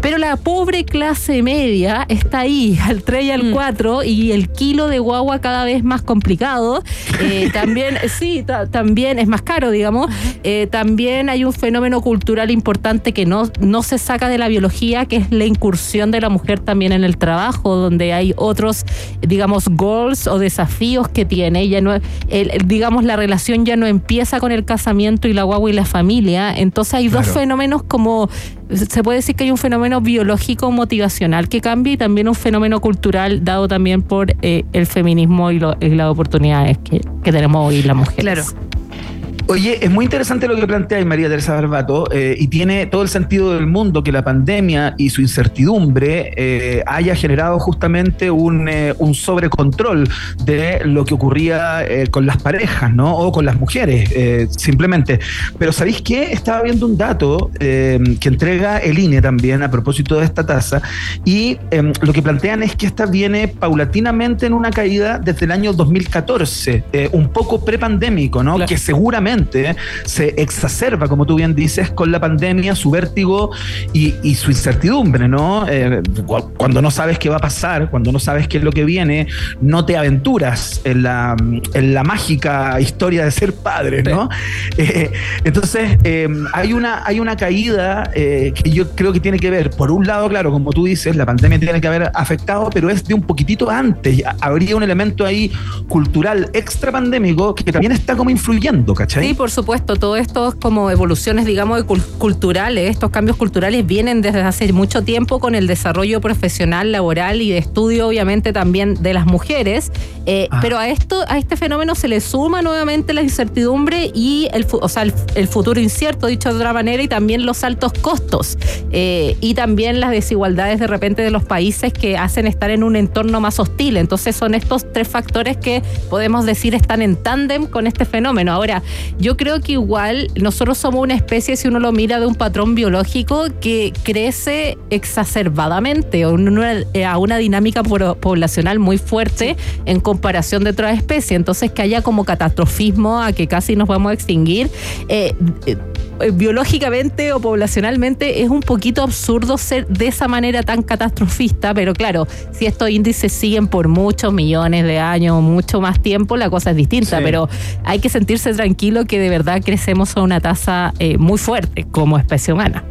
S8: Pero la pobre clase media está ahí, al 3 y al 4, y el kilo de guagua cada vez más complicado. Eh, también, sí, ta- también es más caro, digamos. Eh, también hay un fenómeno cultural importante que no, no se saca de la biología, que es la incursión de la mujer también en el trabajo, donde hay otros, digamos, goals o desafíos que tiene. Ya no, el- digamos, la relación ya no empieza con el casamiento y la guagua y la familia. Entonces hay dos fenómenos como, se puede decir que hay un fenómeno biológico motivacional que cambia y también un fenómeno cultural dado también por eh, el feminismo y, lo- y las oportunidades que, que tenemos hoy las mujeres.
S3: Claro.
S2: Oye, es muy interesante lo que plantea María Teresa Barbato eh, y tiene todo el sentido del mundo que la pandemia y su incertidumbre eh, haya generado justamente un, eh, un sobrecontrol de lo que ocurría con las parejas, ¿no? O con las mujeres, simplemente. Pero ¿sabéis qué? Estaba viendo un dato que entrega el INE también a propósito de esta tasa y eh, lo que plantean es que esta viene paulatinamente en una caída desde el año 2014, eh, un poco prepandémico, ¿no?
S8: Claro.
S2: Que seguramente se exacerba, como tú bien dices, con la pandemia, su vértigo y, y su incertidumbre, ¿no? Eh, cu- cuando no sabes qué va a pasar, cuando no sabes qué es lo que viene, no te aventuras en la, en la mágica historia de ser padre, ¿no? Eh, entonces, eh, hay, una, hay una caída eh, que yo creo que tiene que ver, por un lado, claro, como tú dices, la pandemia tiene que haber afectado, pero es de un poquitito antes. Habría un elemento ahí cultural extra pandémico que también está como influyendo, ¿cachai?
S8: Sí, por supuesto, todo esto es como evoluciones, digamos, culturales, estos cambios culturales vienen desde hace mucho tiempo con el desarrollo profesional, laboral y de estudio, obviamente, también de las mujeres. Eh,
S2: Ah.
S8: Pero a esto, a este fenómeno se le suma nuevamente la incertidumbre y el, o sea, el, el futuro incierto, dicho de otra manera, y también los altos costos. Eh, y también las desigualdades de repente de los países que hacen estar en un entorno más hostil. Entonces son estos tres factores que podemos decir están en tándem con este fenómeno. Ahora, yo creo que igual nosotros somos una especie, si uno lo mira de un patrón biológico, que crece exacerbadamente o eh, a una dinámica po- poblacional muy fuerte en comparación de otras especies. Entonces, que haya como catastrofismo a que casi nos vamos a extinguir. eh, eh, biológicamente o poblacionalmente es un poquito absurdo ser de esa manera tan catastrofista, pero claro, si estos índices siguen por muchos millones de años, mucho más tiempo, la cosa es distinta,
S2: Sí.
S8: pero hay que sentirse tranquilo que de verdad crecemos a una tasa eh, muy fuerte como especie humana.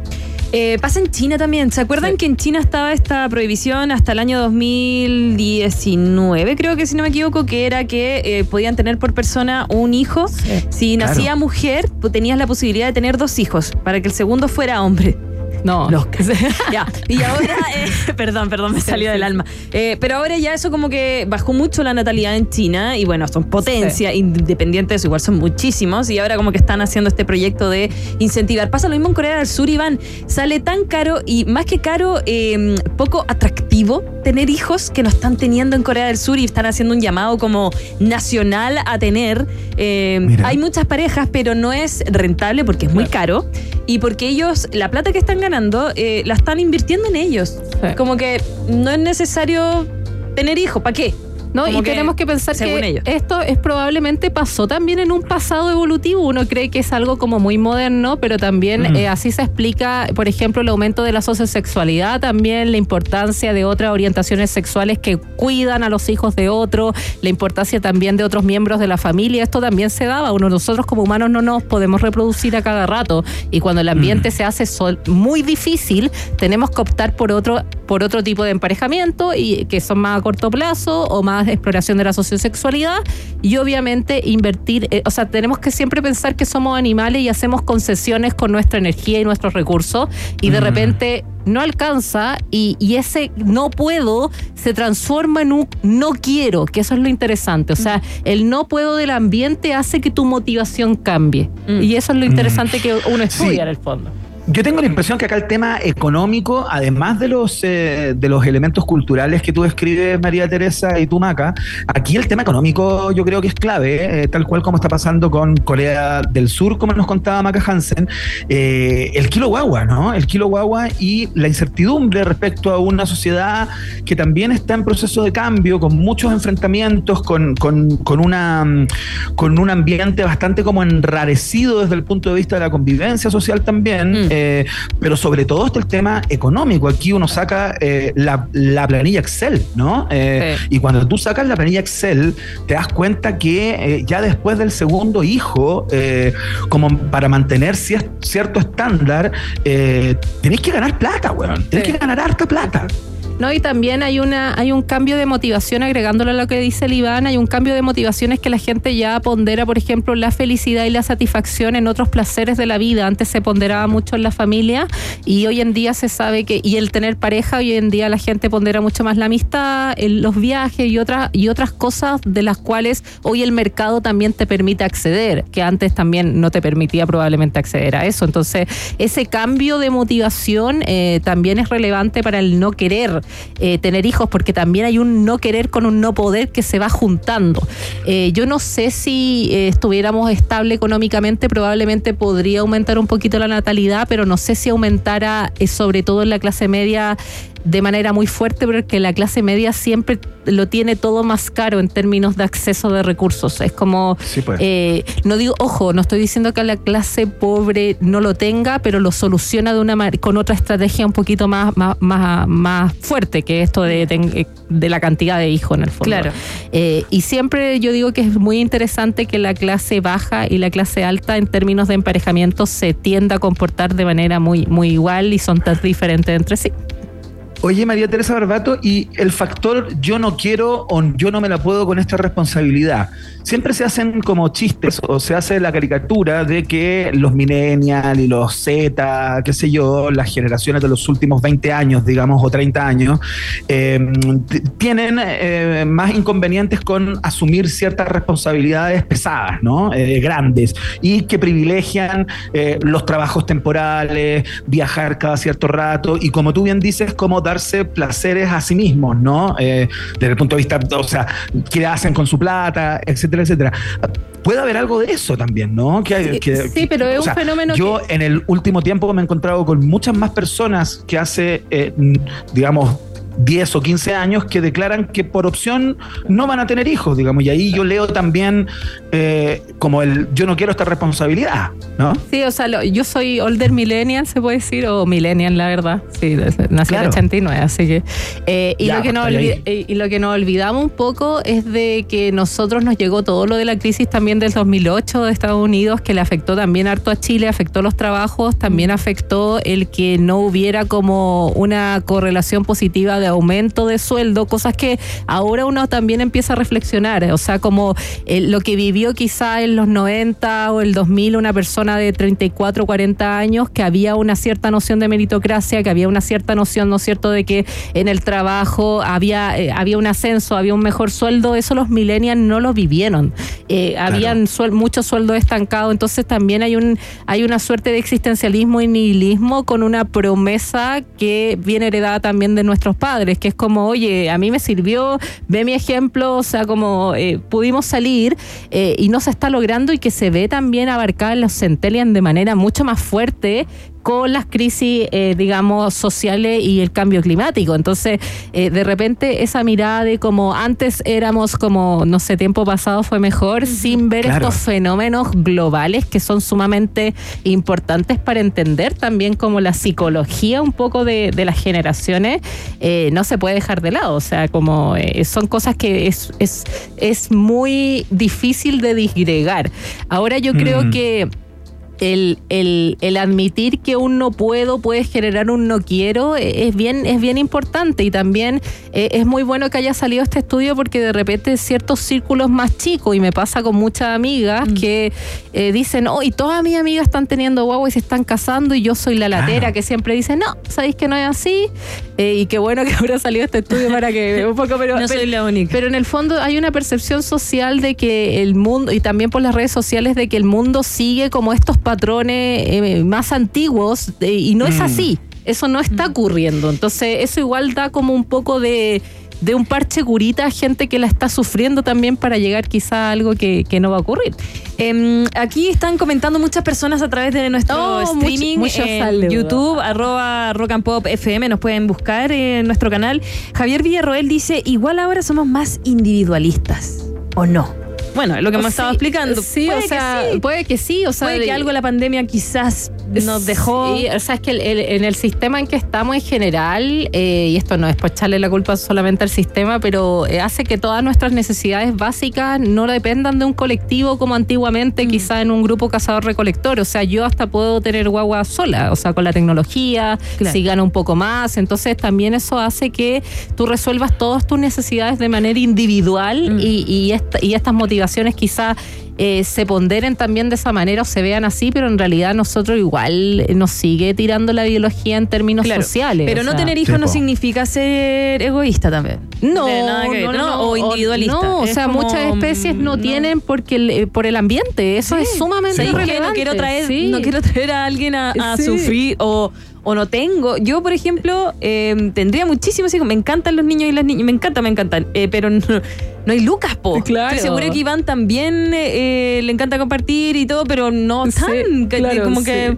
S3: Eh, pasa en China también. ¿Se acuerdan que en China estaba esta prohibición hasta el año 2019, creo que si no me equivoco, que era que eh, podían tener por persona un hijo? Si
S2: Claro.
S3: nacía mujer, pues tenías la posibilidad de tener dos hijos, para que el segundo fuera hombre.
S8: No,
S3: Ya, y ahora, eh, perdón, perdón, me salió del alma. Eh, pero ahora ya eso como que bajó mucho la natalidad en China y bueno, son potencia, de eso, igual son muchísimos y ahora como que están haciendo este proyecto de incentivar. Pasa lo mismo en Corea del Sur, Iván. Sale tan caro y más que caro, eh, poco atractivo tener hijos que no están teniendo en Corea del Sur y están haciendo un llamado como nacional a tener.
S2: Mira.
S3: hay muchas parejas, pero no es rentable porque es muy caro y porque ellos, la plata que están ganando, eh, la están invirtiendo en ellos.
S8: Sí.
S3: Como que no es necesario tener hijos, ¿para qué?
S8: ¿No?
S3: Como
S8: Y tenemos que pensar que
S3: ellos.
S8: esto es probablemente pasó también en un pasado evolutivo. Uno cree que es algo como muy moderno, pero también
S2: Ujú.
S8: eh, así se explica, por ejemplo, el aumento de la sociosexualidad, también la importancia de otras orientaciones sexuales que cuidan a los hijos de otro, la importancia también de otros miembros de la familia. Esto también se daba. Uno, nosotros como humanos no nos podemos reproducir a cada rato y cuando el ambiente se hace sol- muy difícil, tenemos que optar por otro por otro tipo de emparejamiento y que son más a corto plazo o más de exploración de la sociosexualidad y obviamente invertir, eh, o sea, tenemos que siempre pensar que somos animales y hacemos concesiones con nuestra energía y nuestros recursos y de
S2: Mm.
S8: repente no alcanza y, y ese no puedo se transforma en un no quiero, que eso es lo interesante. O sea, el no puedo del ambiente hace que tu motivación cambie.
S3: Mm.
S8: Y eso es lo interesante que uno
S2: Sí.
S8: estudia en el fondo.
S2: Yo tengo la impresión que acá el tema económico, además de los, eh, de los elementos culturales que tú describes, María Teresa y tú, Maca, aquí el tema económico yo creo que es clave, eh, tal cual como está pasando con Corea del Sur, como nos contaba Maca Hansen, eh, el kilo guagua, ¿no? El kilo guagua y la incertidumbre respecto a una sociedad que también está en proceso de cambio, con muchos enfrentamientos, con, con, con una, con un ambiente bastante como enrarecido desde el punto de vista de la convivencia social también,
S3: Mm.
S2: Eh, pero sobre todo está el tema económico. Aquí uno saca eh, la, la planilla Excel, ¿no? Eh,
S8: Sí.
S2: Y cuando tú sacas la planilla Excel, te das cuenta que eh, ya después del segundo hijo, eh, como para mantener cier- cierto estándar, eh, tenés que ganar plata, weón. Tenés
S8: Sí.
S2: que ganar harta plata.
S8: No, y también hay una, hay un cambio de motivación, agregándolo a lo que dice el Iván, hay un cambio de motivaciones que la gente ya pondera, por ejemplo, la felicidad y la satisfacción en otros placeres de la vida. Antes se ponderaba mucho en la familia y hoy en día se sabe que, y el tener pareja, hoy en día la gente pondera mucho más la amistad, el- los viajes y otras, y otras cosas de las cuales hoy el mercado también te permite acceder, que antes también no te permitía probablemente acceder a eso. Entonces, ese cambio de motivación eh, también es relevante para el no querer eh, tener hijos, porque también hay un no querer con un no poder que se va juntando. Eh, yo no sé si eh, estuviéramos estable económicamente, probablemente podría aumentar un poquito la natalidad, pero no sé si aumentara, sobre todo en la clase media, de manera muy fuerte, porque la clase media siempre lo tiene todo más caro en términos de acceso de recursos. Es como,
S2: Sí, pues.
S8: eh, no digo, ojo, no estoy diciendo que la clase pobre no lo tenga, pero lo soluciona de una ma- con otra estrategia un poquito más, más, más, más fuerte que esto de, ten- de la cantidad de hijos en el fondo.
S3: Claro.
S8: Eh, y siempre yo digo que es muy interesante que la clase baja y la clase alta en términos de emparejamiento se tienda a comportar de manera muy, muy igual y son tan diferentes entre sí.
S2: Oye, María Teresa Barbato, y el factor yo no quiero o yo no me la puedo con esta responsabilidad. Siempre se hacen como chistes o se hace la caricatura de que los millennials y los Z, qué sé yo, las generaciones de los últimos 20 años, digamos, o 30 años, t- tienen eh, más inconvenientes con asumir ciertas responsabilidades pesadas, ¿no? Eh, grandes, y que privilegian eh, los trabajos temporales, viajar cada cierto rato, y como tú bien dices, cómo darse placeres a sí mismos, ¿no? Eh, desde el punto de vista, o sea, qué hacen con su plata, etcétera, etcétera. Puede haber algo de eso también, ¿no? Que,
S8: Sí,
S2: que-
S8: sí, pero es un
S2: sea,
S8: fenómeno
S2: Yo en el último tiempo me he encontrado con muchas más personas que hace, eh, digamos, 10 o 15 años que declaran que por opción no van a tener hijos, digamos, y ahí yo leo también eh, como el yo no quiero esta responsabilidad, ¿no?
S8: Sí, o sea, lo- yo soy older millennial, se puede decir, o millennial, la verdad. Sí, nací en
S2: Claro.
S8: el 89, así que... eh, y,
S2: Ya,
S8: lo que
S2: ahí.
S8: olvi- eh, y lo que nos olvidamos un poco es de que nosotros nos llegó todo lo de la crisis también del 2008 de Estados Unidos, que le afectó también harto a Chile, afectó los trabajos, también afectó el que no hubiera como una correlación positiva de aumento de sueldo, cosas que ahora uno también empieza a reflexionar, o sea, como eh, lo que vivió quizá en los 90 o el 2000 una persona de 34, 40 años, que había una cierta noción de meritocracia, que había una cierta noción, ¿no es cierto?, de que en el trabajo había, eh, había un ascenso, había un mejor sueldo, eso los millennials no lo vivieron. Eh, Habían suel- muchos sueldos estancados, entonces también hay, un, hay una suerte de existencialismo y nihilismo con una promesa que viene heredada también de nuestros padres, que es como, oye, a mí me sirvió, ve mi ejemplo, o sea, como eh, pudimos salir eh, y no se está logrando y que se ve también abarcada en los centennials de manera mucho más fuerte con las crisis, eh, digamos, sociales y el cambio climático. Entonces, eh, de repente, esa mirada de como antes éramos como, no sé, tiempo pasado fue mejor, sin ver
S2: Claro.
S8: estos fenómenos globales que son sumamente importantes para entender también como la psicología un poco de, de las generaciones, eh, no se puede dejar de lado. O sea, como eh, son cosas que es, es, es muy difícil de disgregar. Ahora yo creo
S2: Mm.
S8: que el, el- el admitir que un no puedo puede generar un no quiero eh, es bien, es bien importante. Y también eh, es muy bueno que haya salido este estudio porque de repente ciertos círculos más chicos y me pasa con muchas amigas que eh, dicen, oh, y todas mis amigas están teniendo guagua y se están casando y yo soy la latera que siempre dice, no, sabéis que no es así Eh, y qué bueno que habrá salido este estudio para que un poco, pero,
S3: No soy
S8: pero-
S3: la única.
S8: pero en el fondo hay una percepción social de que el mundo, y también por las redes sociales, de que el mundo sigue como estos patrones eh, más antiguos, de- y no es
S2: Mm.
S8: así. Eso no está ocurriendo. Entonces, eso igual da como un poco de, de un parche curita a gente que la está sufriendo también para llegar quizá a algo que, que no va a ocurrir.
S3: Em, aquí están comentando muchas personas a través de nuestro
S8: Oh,
S3: streaming
S8: mucho-
S3: en. YouTube, arroba rock and pop FM, nos pueden buscar en nuestro canal. Javier Villarroel dice, igual ahora somos más individualistas, ¿o no? Bueno, es lo que hemos
S8: Sí,
S3: estado explicando.
S8: Sí,
S3: Puede
S8: o
S3: que
S8: sea,
S3: sí.
S8: puede que sí, o sea,
S3: Puede que
S8: de-
S3: algo la pandemia quizás nos dejó...
S8: Sí, o sea, es que el- el- en el sistema en que estamos en general, eh, y esto no es por echarle la culpa solamente al sistema, pero eh, hace que todas nuestras necesidades básicas no dependan de un colectivo como antiguamente, quizá en un grupo cazador-recolector. O sea, yo hasta puedo tener guagua sola, o sea, con la tecnología,
S3: Claro.
S8: si gano un poco más. Entonces, también eso hace que tú resuelvas todas tus necesidades de manera individual
S3: Mm.
S8: y, y esta- y estas motivaciones quizá eh, se ponderen también de esa manera o se vean así, pero en realidad nosotros igual nos sigue tirando la biología en términos
S3: Claro,
S8: sociales.
S3: Pero no
S8: sea.
S3: tener hijos
S2: Sí,
S3: no
S2: po.
S3: significa ser egoísta también.
S8: No,
S3: tiene nada que ver,
S8: no, no,
S3: O individualista.
S8: No, o sea,
S3: como,
S8: muchas especies no,
S3: mm,
S8: tienen porque el- eh, por el ambiente. Eso es sumamente
S3: ¿Sabes qué?
S8: irrelevante.
S3: No quiero traer,
S8: Sí.
S3: no quiero traer a alguien a, a
S8: Sí.
S3: sufrir o, o no tengo. Yo, por ejemplo, eh, tendría muchísimos hijos. Me encantan los niños y las niñas. Me encantan, me encantan. Eh, pero no, no hay lucas, po.
S8: Claro.
S3: Estoy segura que Iván también eh, eh, le encanta compartir y todo, pero no
S8: Sí,
S3: tan.
S8: claro,
S3: como
S8: sí.
S3: que.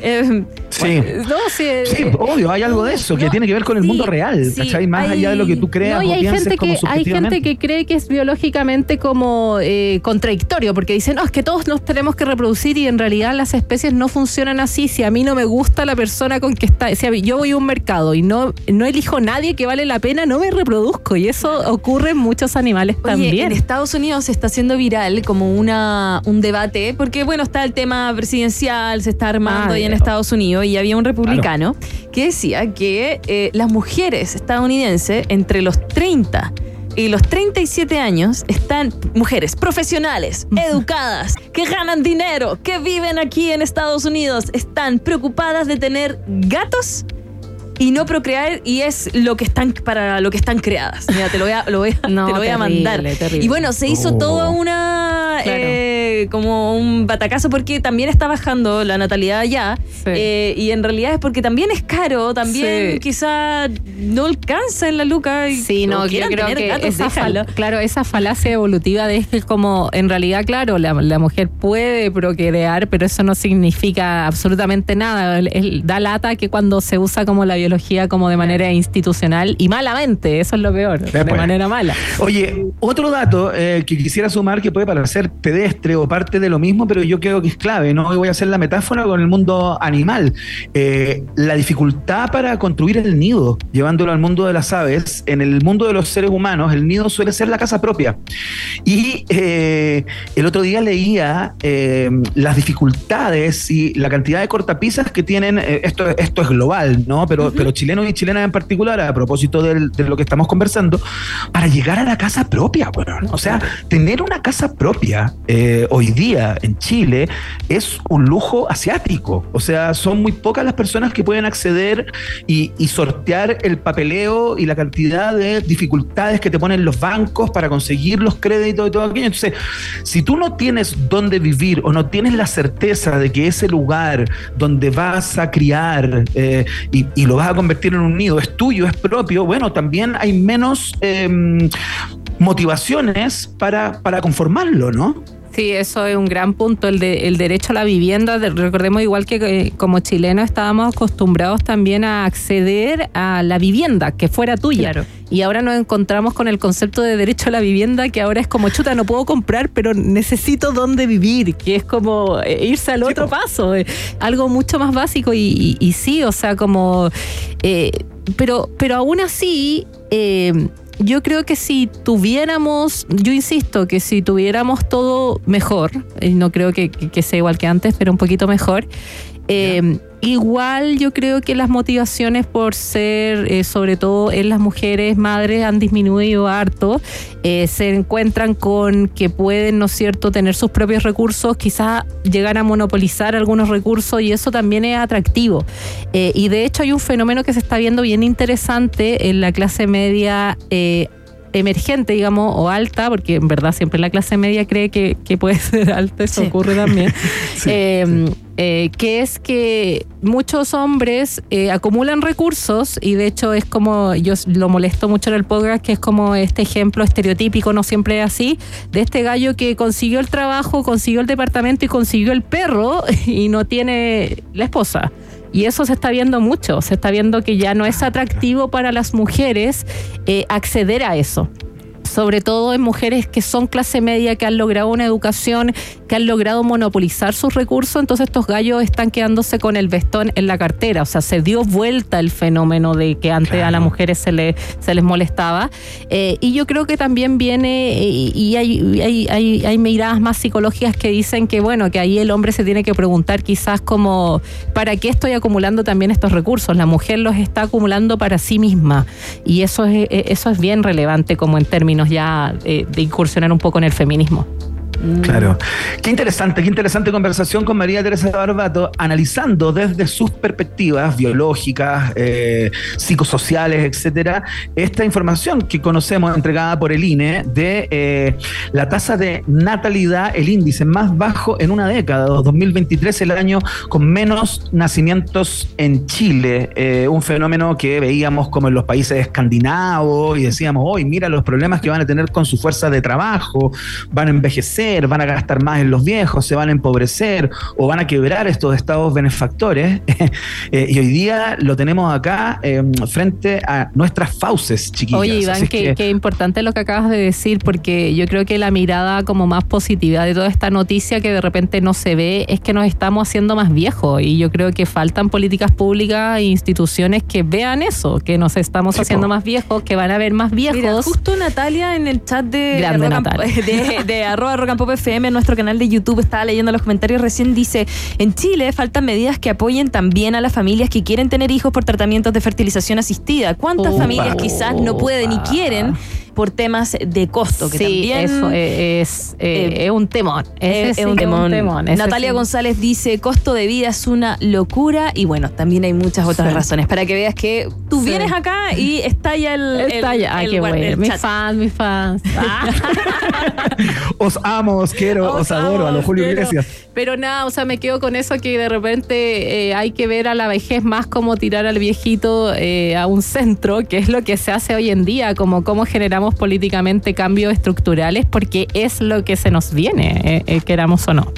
S3: Eh,
S2: Sí.
S8: No, sí, eh,
S2: Sí, obvio, hay algo de eso que
S3: no,
S2: tiene que ver con el
S3: sí,
S2: mundo real,
S3: sí,
S2: ¿cachai? Más
S3: hay-
S2: allá de lo que tú creas
S8: No, y
S2: o
S8: hay gente,
S2: como
S8: que, hay gente que cree que es biológicamente como eh, contradictorio, porque dicen, no, es que todos nos tenemos que reproducir y en realidad las especies no funcionan así. Si a mí no me gusta la persona con que está, si a mí- yo voy a un mercado y no, no elijo nadie que vale la pena, no me reproduzco. Y eso ocurre en muchos animales
S3: Oye,
S8: también.
S3: en Estados Unidos se está haciendo viral como una un debate, porque bueno, está el tema presidencial, se está armando
S8: Ah,
S3: ahí en
S8: ya.
S3: Estados Unidos y había un republicano que decía que eh, las mujeres estadounidenses entre los 30 y los 37 años están mujeres profesionales, educadas, que ganan dinero, que viven aquí en Estados Unidos, están preocupadas de tener gatos y no procrear y es lo que están para lo que están creadas. Mira, te lo voy a, lo voy a-
S8: No,
S3: te lo voy a mandar.
S8: terrible.
S3: Y bueno, se hizo
S2: Oh.
S3: toda una
S8: Claro.
S3: eh, como un batacazo porque también está bajando la natalidad allá
S8: Sí.
S3: eh, y en realidad es porque también es caro, también
S8: Sí.
S3: quizá no alcanza en la luca y
S8: Sí, no, yo creo
S3: tener
S8: que
S3: gatos,
S8: esa, fal- claro, esa falacia evolutiva de que como en realidad, claro, la, la mujer puede procrear, pero eso no significa absolutamente nada. El- el- da lata que cuando se usa como la biología como de manera institucional y malamente, eso es lo peor, de
S2: pues.
S8: manera mala.
S2: Oye, otro dato eh, que quisiera sumar que puede parecer pedestre o parte de lo mismo, pero yo creo que es clave, ¿no? Hoy voy a hacer la metáfora con el mundo animal. Eh, la dificultad para construir el nido, llevándolo al mundo de las aves, en el mundo de los seres humanos, el nido suele ser la casa propia. Y eh, el otro día leía eh, las dificultades y la cantidad de cortapisas que tienen, esto, esto es global, ¿no? Pero, pero chilenos y chilenas en particular, a propósito del- de lo que estamos conversando, para llegar a la casa propia, bueno, o sea, tener una casa propia eh, hoy día en Chile es un lujo asiático, o sea, son muy pocas las personas que pueden acceder y, sortear el papeleo y la cantidad de dificultades que te ponen los bancos para conseguir los créditos y todo aquello. Entonces, si tú no tienes dónde vivir o no tienes la certeza de que ese lugar donde vas a criar eh, y, y lo vas a convertir en un nido es tuyo, es propio, bueno, también hay menos em, motivaciones para, para conformarlo, ¿no?
S8: Sí, eso es un gran punto, el, de, el derecho a la vivienda. De- recordemos igual que eh, como chilenos estábamos acostumbrados también a acceder a la vivienda, que fuera tuya.
S3: Claro.
S8: Y ahora nos encontramos con el concepto de derecho a la vivienda, que ahora es como, chuta, no puedo comprar, pero necesito dónde vivir, que es como eh, irse al otro paso, eh, algo mucho más básico. Y, y- y sí, o sea, como... eh, pero, pero aún así... eh, yo creo que si tuviéramos, yo insisto, que si tuviéramos todo mejor, no creo que, que- que sea igual que antes, pero un poquito mejor, eh, igual yo creo que las motivaciones por ser, eh, sobre todo en las mujeres madres, han disminuido harto. Eh, se encuentran con que pueden, ¿no es cierto?, tener sus propios recursos, quizás llegar a monopolizar algunos recursos y eso también es atractivo. Eh, y de hecho hay un fenómeno que se está viendo bien interesante en la clase media. emergente, digamos, o alta, porque en verdad siempre la clase media cree que, que puede ser alta, eso
S3: Sí.
S8: ocurre también, eh, eh, que es que muchos hombres eh, acumulan recursos y de hecho es como, yo lo molesto mucho en el podcast, que es como este ejemplo estereotípico, no siempre es así, de este gallo que consiguió el trabajo, consiguió el departamento y consiguió el perro y no tiene la esposa. Y eso se está viendo mucho, se está viendo que ya no es atractivo para las mujeres eh, acceder a eso. Sobre todo en mujeres que son clase media, que han logrado una educación, que han logrado monopolizar sus recursos, entonces estos gallos están quedándose con el vestón en la cartera. O sea, se dio vuelta el fenómeno de que antes a las mujeres se, le, se les molestaba. Eh, y yo creo que también viene, eh, y hay, hay, hay, hay miradas más psicológicas que dicen que, bueno, que ahí el hombre se tiene que preguntar quizás como, ¿para qué estoy acumulando también estos recursos? La mujer los está acumulando para sí misma. Y eso es, eh, eso es bien relevante como en términos ya eh, de incursionar un poco en el feminismo.
S2: Claro. Qué interesante, qué interesante conversación con María Teresa Barbato, analizando desde sus perspectivas biológicas, eh, psicosociales, etcétera, esta información que conocemos entregada por el INE de eh, la tasa de natalidad, el índice más bajo en una década, 2023, el año con menos nacimientos en Chile, eh, un fenómeno que veíamos como en los países escandinavos y decíamos, hoy mira los problemas que van a tener con su fuerza de trabajo, van a envejecer, van a gastar más en los viejos, se van a empobrecer o van a quebrar estos estados benefactores. Eh, y hoy día lo tenemos acá eh, frente a nuestras fauces, chiquillas.
S8: Oye, Iván, qué,
S2: que-
S8: qué importante lo que acabas de decir, porque yo creo que la mirada como más positiva de toda esta noticia que de repente no se ve es que nos estamos haciendo más viejos y yo creo que faltan políticas públicas e instituciones que vean eso, que nos estamos
S3: Sí,
S8: haciendo
S3: po.
S8: más viejos, que van a ver más viejos.
S3: Mira, justo Natalia en el chat de,
S8: Grande
S3: de, de arroba Rock and Pop FM, en nuestro canal de YouTube, estaba leyendo los comentarios recién, dice, en Chile faltan medidas que apoyen también a las familias que quieren tener hijos por tratamientos de fertilización asistida. ¿Cuántas familias quizás no pueden y quieren por temas de costo? Que
S8: sí,
S3: también,
S8: eso es, eh, es un temón. Ese
S3: es,
S8: sí
S3: un temón. Natalia
S8: sí.
S3: González dice, costo de vida es una locura y bueno, también hay muchas otras
S8: Sí.
S3: razones para que veas que tú
S8: Sí.
S3: vienes acá y está ya el...
S8: Está
S3: el-
S8: ya, ah,
S3: el
S8: bueno.
S3: el
S8: Mis fans, mis fans. Ah.
S2: Os amo, os quiero, os, adoro, a los Julio
S8: pero,
S2: Iglesias.
S8: Pero nada, o sea, me quedo con eso que de repente eh, hay que ver a la vejez más como tirar al viejito eh, a un centro, que es lo que se hace hoy en día, como cómo generamos políticamente cambios estructurales, porque es lo que se nos viene, eh, eh, queramos o no.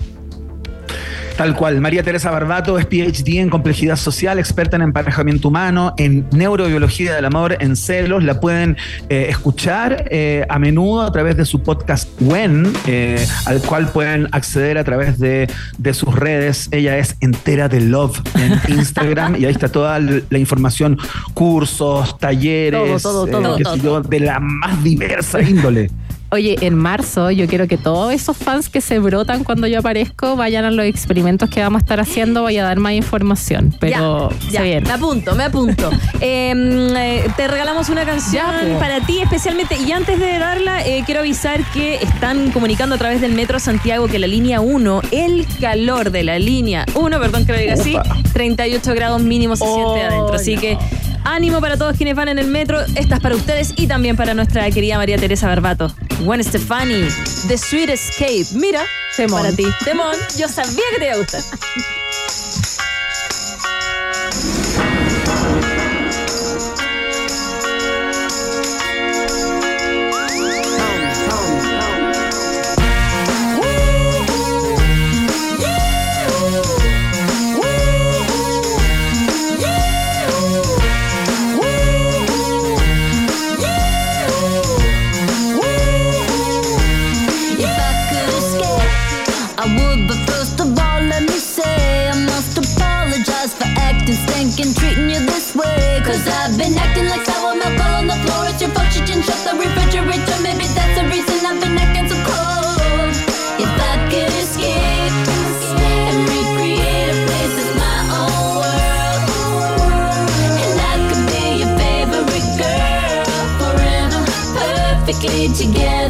S2: Tal cual. María Teresa Barbato es PhD en complejidad social, experta en emparejamiento humano, en neurobiología del amor, en celos. La pueden eh, escuchar eh, a menudo a través de su podcast When, eh, al cual pueden acceder a través de, de sus redes. Ella es entera de Love en Instagram y ahí está toda la información, cursos, talleres,
S8: Todo, todo, todo,
S2: qué
S8: todo.
S2: sé yo, de la más diversa índole.
S8: Oye, en marzo yo quiero que todos esos fans que se brotan cuando yo aparezco vayan a los experimentos que vamos a estar haciendo, voy a dar más información, pero
S3: ya, ya, me apunto, me apunto. Eh, eh, te regalamos una canción
S8: Ya,
S3: para ti especialmente. Y antes de darla, eh, quiero avisar que están comunicando a través del Metro Santiago que la línea 1, el calor de la línea 1, perdón que lo diga así,
S2: Opa.
S3: 38 grados mínimo se siente
S8: Oh,
S3: adentro. Así
S8: no.
S3: que ánimo para todos quienes van en el metro. Esta es para ustedes y también para nuestra querida María Teresa Barbato. Gwen Stefani, The Sweet Escape. Mira,
S8: Temón.
S3: para ti. Temón, yo sabía que te iba a gustar.
S9: been acting like sour milk all on the floor. It's your fault you didn't shut the refrigerator. Maybe that's the reason I've been acting so cold. If I could escape. together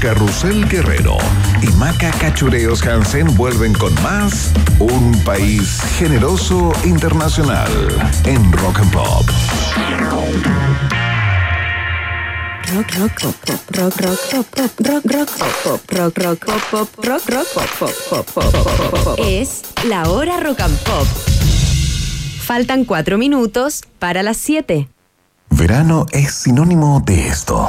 S1: Carrusel Guerrero y Maca Cachureos Hansen vuelven con más Un País Generoso Internacional en Rock and Pop.
S5: Rock, rock, pop, rock, rock, pop, pop, rock, rock, pop, pop, rock, rock, pop, pop, rock, rock, pop, Es la hora rock and pop. Faltan cuatro minutos para las siete.
S1: Verano es sinónimo de esto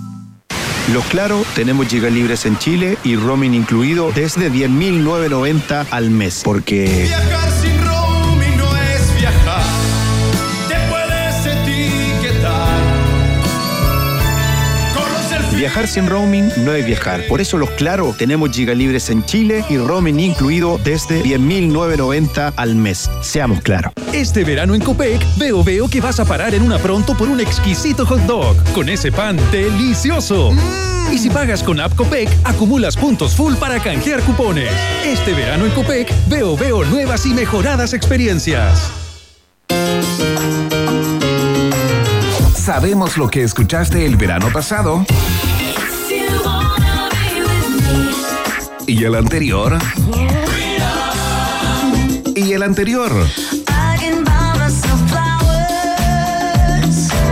S6: Lo claro, tenemos gigas libres en Chile y roaming incluido desde 10.990 al mes. Porque...
S4: Viajar sin roaming no es viajar.
S6: Por eso los Claro tenemos gigalibres en Chile y roaming incluido desde 10.990 al mes. Seamos claros.
S7: Este verano en Copec, veo veo que vas a parar en una pronto por un exquisito hot dog con ese pan delicioso. Y si pagas con App Copec, acumulas puntos full para canjear cupones. Este verano en Copec, veo veo nuevas y mejoradas experiencias.
S1: Sabemos lo que escuchaste el verano pasado y el anterior y el anterior.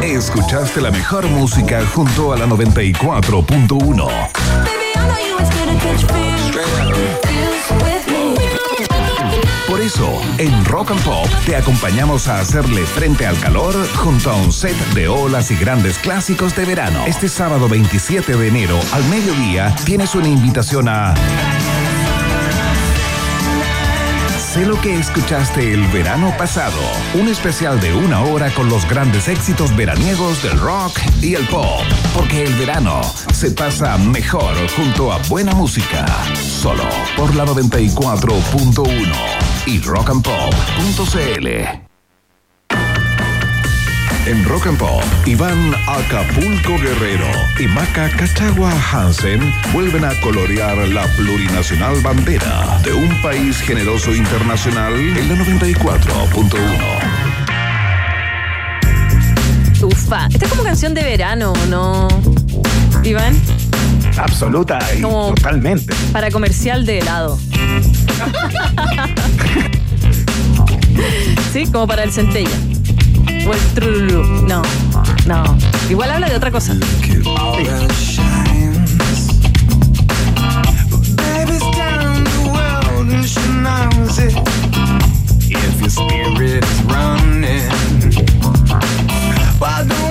S1: Escuchaste la mejor música junto a la 94.1. Por eso, en Rock and Pop te acompañamos a hacerle frente al calor junto a un set de olas y grandes clásicos de verano. Este sábado 27 de enero al mediodía tienes una invitación a Sé lo que escuchaste el verano pasado. Un especial de una hora con los grandes éxitos veraniegos del rock y el pop. Porque el verano se pasa mejor junto a buena música. Solo por la 94.1 y rockandpop.cl. En Rock and Pop, Iván Acapulco Guerrero y Maca Cachagua Hansen vuelven a colorear la plurinacional bandera de un país generoso internacional en la 94.1.
S3: Ufa. Esta es como canción de verano, ¿no? Iván,
S2: Absoluta y
S3: Como-
S2: totalmente.
S3: para comercial de helado. sí, como para el centella. O el trululú. No, no. Igual habla de otra cosa.
S10: If your spirit is running, why don't